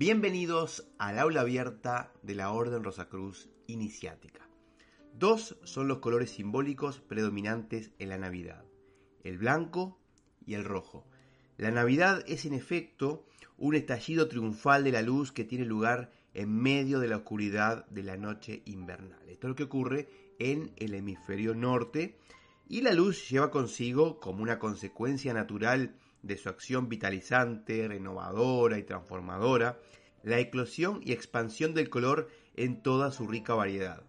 Bienvenidos al aula abierta de la Orden Rosacruz Iniciática. Dos son los colores simbólicos predominantes en la Navidad, el blanco y el rojo. La Navidad es en efecto un estallido triunfal de la luz que tiene lugar en medio de la oscuridad de la noche invernal. Esto es lo que ocurre en el hemisferio norte y la luz lleva consigo, como una consecuencia natural de su acción vitalizante, renovadora y transformadora, la eclosión y expansión del color en toda su rica variedad.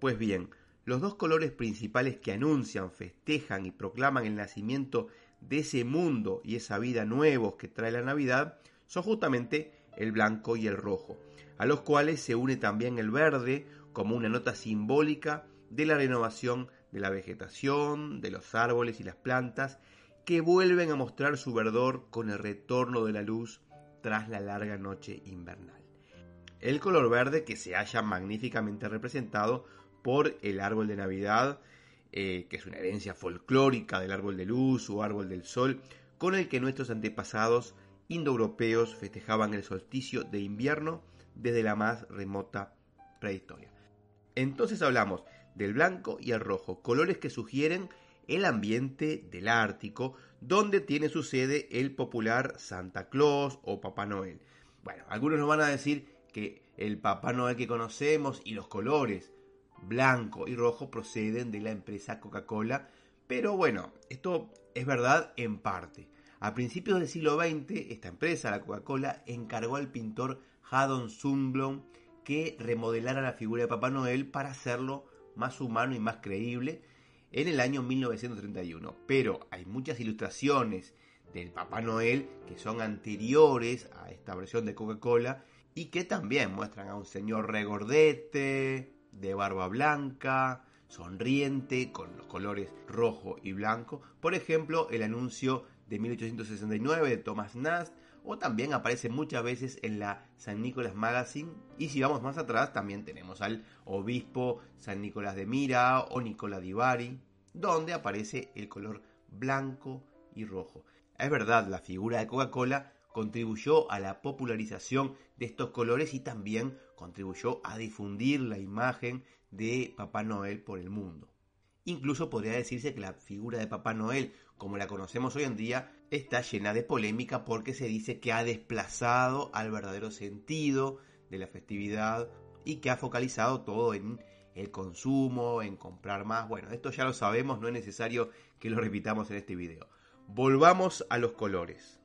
Pues bien, los dos colores principales que anuncian, festejan y proclaman el nacimiento de ese mundo y esa vida nuevos que trae la Navidad son justamente el blanco y el rojo, a los cuales se une también el verde como una nota simbólica de la renovación de la vegetación, de los árboles y las plantas, que vuelven a mostrar su verdor con el retorno de la luz tras la larga noche invernal. El color verde que se halla magníficamente representado por el árbol de Navidad, eh, que es una herencia folclórica del árbol de luz o árbol del sol, con el que nuestros antepasados indoeuropeos festejaban el solsticio de invierno desde la más remota prehistoria. Entonces hablamos del blanco y el rojo, colores que sugieren el ambiente del Ártico, donde tiene su sede el popular Santa Claus o Papá Noel. Bueno, algunos nos van a decir que el Papá Noel que conocemos y los colores blanco y rojo proceden de la empresa Coca-Cola, pero bueno, esto es verdad en parte. A principios del siglo XX, esta empresa, la Coca-Cola, encargó al pintor Haddon Sundblom que remodelara la figura de Papá Noel para hacerlo más humano y más creíble en el año 1931. Pero hay muchas ilustraciones del Papá Noel que son anteriores a esta versión de Coca-Cola y que también muestran a un señor regordete, de barba blanca, sonriente, con los colores rojo y blanco. Por ejemplo, el anuncio de 1869 de Thomas Nast, o también aparece muchas veces en la San Nicolás Magazine. Y si vamos más atrás, también tenemos al obispo San Nicolás de Mira o Nicola di Bari, donde aparece el color blanco y rojo. Es verdad, la figura de Coca-Cola contribuyó a la popularización de estos colores y también contribuyó a difundir la imagen de Papá Noel por el mundo. Incluso podría decirse que la figura de Papá Noel, como la conocemos hoy en día, está llena de polémica porque se dice que ha desplazado al verdadero sentido de la festividad y que ha focalizado todo en el consumo, en comprar más. Bueno, esto ya lo sabemos, no es necesario que lo repitamos en este video. Volvamos a los colores.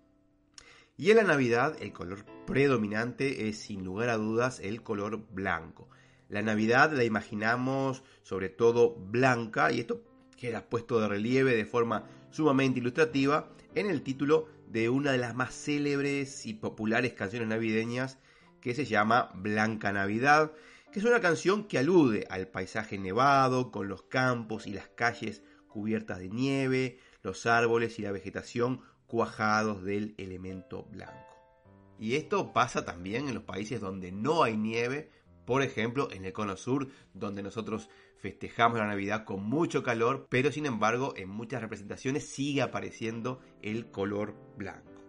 Y en la Navidad el color predominante es sin lugar a dudas el color blanco. La Navidad la imaginamos sobre todo blanca y esto queda puesto de relieve de forma sumamente ilustrativa en el título de una de las más célebres y populares canciones navideñas que se llama Blanca Navidad, que es una canción que alude al paisaje nevado con los campos y las calles cubiertas de nieve, los árboles y la vegetación cuajados del elemento blanco. Y esto pasa también en los países donde no hay nieve, por ejemplo en el cono sur, donde nosotros festejamos la Navidad con mucho calor, pero sin embargo en muchas representaciones sigue apareciendo el color blanco.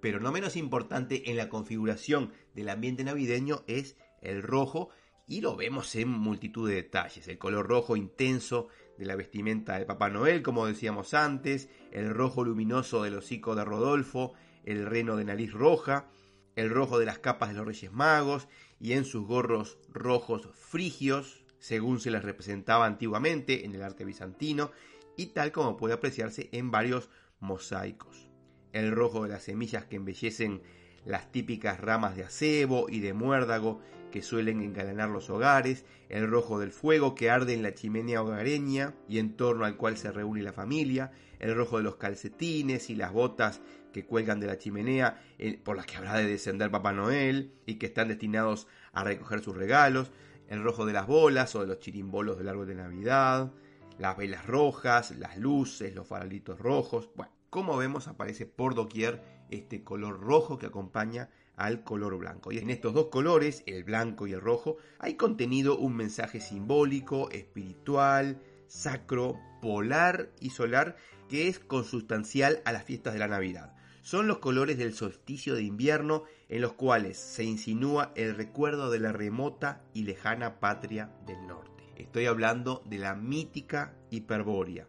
Pero no menos importante en la configuración del ambiente navideño es el rojo, y lo vemos en multitud de detalles. El color rojo intenso de la vestimenta de Papá Noel, como decíamos antes, el rojo luminoso del hocico de Rodolfo, el reno de nariz roja, el rojo de las capas de los Reyes Magos y en sus gorros rojos frigios, según se les representaba antiguamente en el arte bizantino y tal como puede apreciarse en varios mosaicos. El rojo de las semillas que embellecen las típicas ramas de acebo y de muérdago que suelen engalanar los hogares, el rojo del fuego que arde en la chimenea hogareña y en torno al cual se reúne la familia, el rojo de los calcetines y las botas que cuelgan de la chimenea por las que habrá de descender Papá Noel y que están destinados a recoger sus regalos, el rojo de las bolas o de los chirimbolos del árbol de Navidad, las velas rojas, las luces, los faralitos rojos. Bueno, como vemos aparece por doquier este color rojo que acompaña al color blanco. Y en estos dos colores, el blanco y el rojo, hay contenido un mensaje simbólico, espiritual, sacro, polar y solar que es consustancial a las fiestas de la Navidad. Son los colores del solsticio de invierno en los cuales se insinúa el recuerdo de la remota y lejana patria del norte. Estoy hablando de la mítica hiperbórea.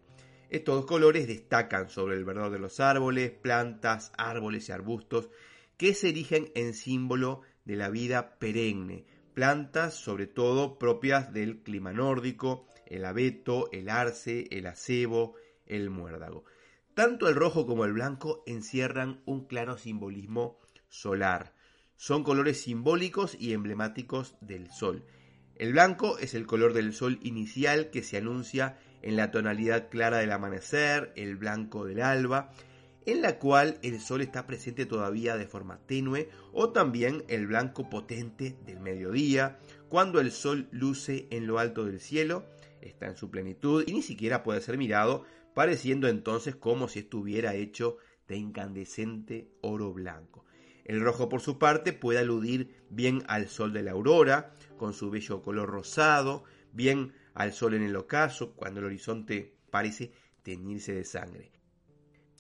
Estos dos colores destacan sobre el verdor de los árboles, plantas, árboles y arbustos que se erigen en símbolo de la vida perenne, plantas sobre todo propias del clima nórdico, el abeto, el arce, el acebo, el muérdago. Tanto el rojo como el blanco encierran un claro simbolismo solar. Son colores simbólicos y emblemáticos del sol. El blanco es el color del sol inicial que se anuncia en la tonalidad clara del amanecer, el blanco del alba, en la cual el sol está presente todavía de forma tenue, o también el blanco potente del mediodía, cuando el sol luce en lo alto del cielo, está en su plenitud y ni siquiera puede ser mirado, pareciendo entonces como si estuviera hecho de incandescente oro blanco. El rojo por su parte puede aludir bien al sol de la aurora, con su bello color rosado, bien al sol en el ocaso, cuando el horizonte parece teñirse de sangre.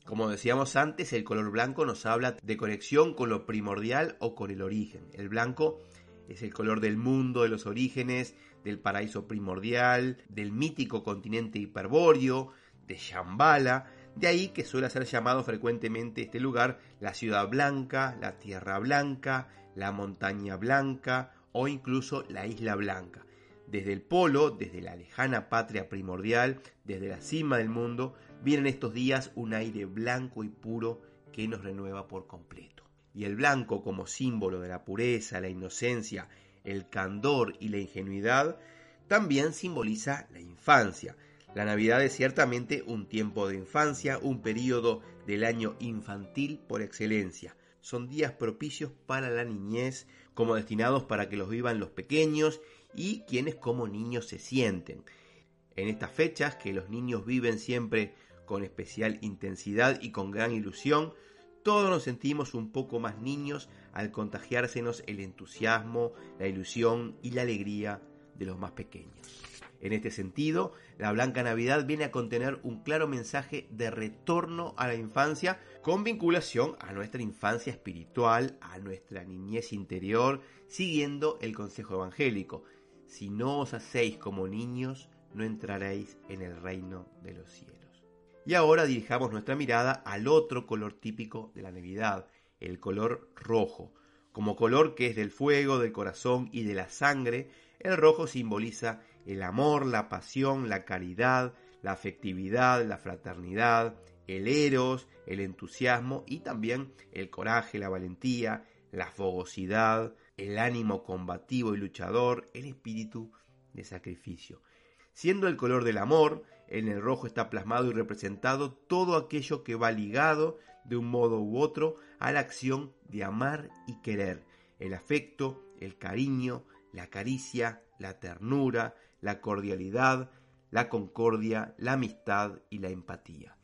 Como decíamos antes, el color blanco nos habla de conexión con lo primordial o con el origen. El blanco es el color del mundo, de los orígenes, del paraíso primordial, del mítico continente hiperbóreo, de Shambhala, de ahí que suele ser llamado frecuentemente este lugar la ciudad blanca, la tierra blanca, la montaña blanca o incluso la isla blanca. Desde el polo, desde la lejana patria primordial, desde la cima del mundo, viene estos días un aire blanco y puro que nos renueva por completo. Y el blanco como símbolo de la pureza, la inocencia, el candor y la ingenuidad, también simboliza la infancia. La Navidad es ciertamente un tiempo de infancia, un periodo del año infantil por excelencia. Son días propicios para la niñez, como destinados para que los vivan los pequeños y quienes como niños se sienten. En estas fechas que los niños viven siempre con especial intensidad y con gran ilusión, todos nos sentimos un poco más niños al contagiársenos el entusiasmo, la ilusión y la alegría de los más pequeños. En este sentido, la Blanca Navidad viene a contener un claro mensaje de retorno a la infancia con vinculación a nuestra infancia espiritual, a nuestra niñez interior, siguiendo el consejo evangélico. Si no os hacéis como niños, no entraréis en el reino de los cielos. Y ahora dirijamos nuestra mirada al otro color típico de la Navidad, el color rojo. Como color que es del fuego, del corazón y de la sangre, el rojo simboliza el amor, la pasión, la caridad, la afectividad, la fraternidad, el eros, el entusiasmo y también el coraje, la valentía, la fogosidad, el ánimo combativo y luchador, el espíritu de sacrificio. Siendo el color del amor, en el rojo está plasmado y representado todo aquello que va ligado de un modo u otro a la acción de amar y querer, el afecto, el cariño, la caricia, la ternura, la cordialidad, la concordia, la amistad y la empatía.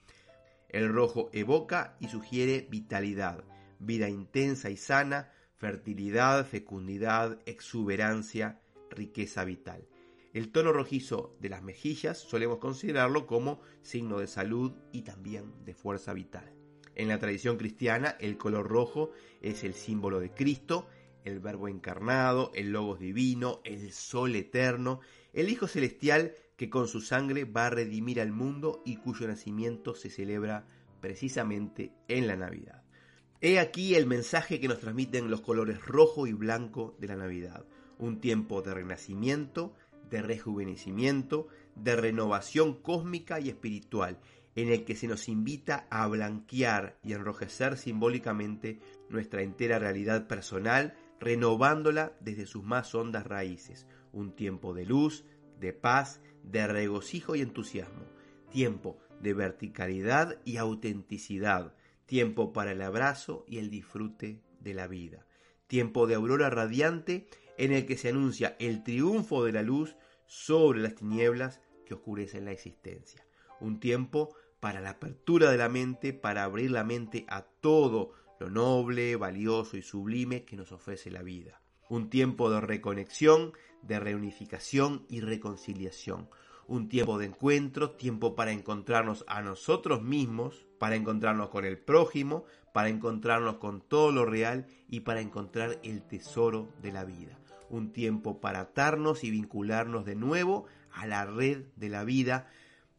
El rojo evoca y sugiere vitalidad, vida intensa y sana, fertilidad, fecundidad, exuberancia, riqueza vital. El tono rojizo de las mejillas solemos considerarlo como signo de salud y también de fuerza vital. En la tradición cristiana, el color rojo es el símbolo de Cristo, el Verbo encarnado, el Logos divino, el Sol eterno, el Hijo celestial que con su sangre va a redimir al mundo y cuyo nacimiento se celebra precisamente en la Navidad. He aquí el mensaje que nos transmiten los colores rojo y blanco de la Navidad, un tiempo de renacimiento, de rejuvenecimiento, de renovación cósmica y espiritual, en el que se nos invita a blanquear y enrojecer simbólicamente nuestra entera realidad personal, renovándola desde sus más hondas raíces, un tiempo de luz, de paz, de regocijo y entusiasmo, tiempo de verticalidad y autenticidad, tiempo para el abrazo y el disfrute de la vida, tiempo de aurora radiante en el que se anuncia el triunfo de la luz sobre las tinieblas que oscurecen la existencia. Un tiempo para la apertura de la mente, para abrir la mente a todo lo noble, valioso y sublime que nos ofrece la vida. Un tiempo de reconexión, de reunificación y reconciliación. Un tiempo de encuentro, tiempo para encontrarnos a nosotros mismos para encontrarnos con el prójimo, para encontrarnos con todo lo real y para encontrar el tesoro de la vida. Un tiempo para atarnos y vincularnos de nuevo a la red de la vida,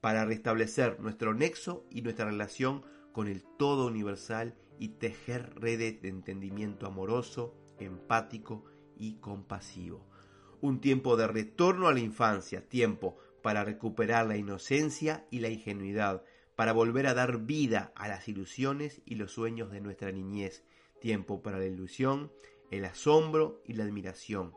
para restablecer nuestro nexo y nuestra relación con el todo universal y tejer redes de entendimiento amoroso, empático y compasivo. Un tiempo de retorno a la infancia, tiempo para recuperar la inocencia y la ingenuidad, para volver a dar vida a las ilusiones y los sueños de nuestra niñez, tiempo para la ilusión, el asombro y la admiración,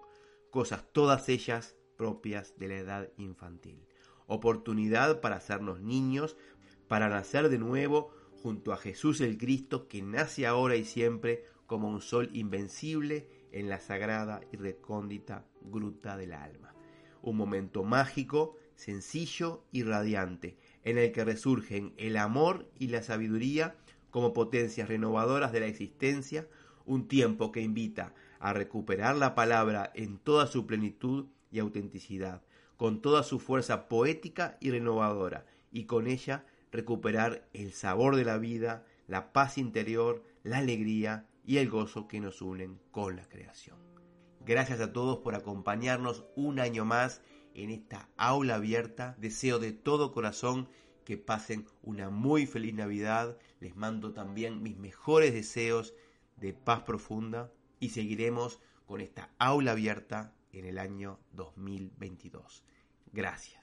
cosas todas ellas propias de la edad infantil. Oportunidad para hacernos niños, para nacer de nuevo junto a Jesús el Cristo que nace ahora y siempre como un sol invencible en la sagrada y recóndita gruta del alma. Un momento mágico, sencillo y radiante, en el que resurgen el amor y la sabiduría como potencias renovadoras de la existencia, un tiempo que invita a recuperar la palabra en toda su plenitud y autenticidad, con toda su fuerza poética y renovadora, y con ella recuperar el sabor de la vida, la paz interior, la alegría y el gozo que nos unen con la creación. Gracias a todos por acompañarnos un año más en esta aula abierta. Deseo de todo corazón que pasen una muy feliz Navidad. Les mando también mis mejores deseos de paz profunda y seguiremos con esta aula abierta en el año 2022. Gracias.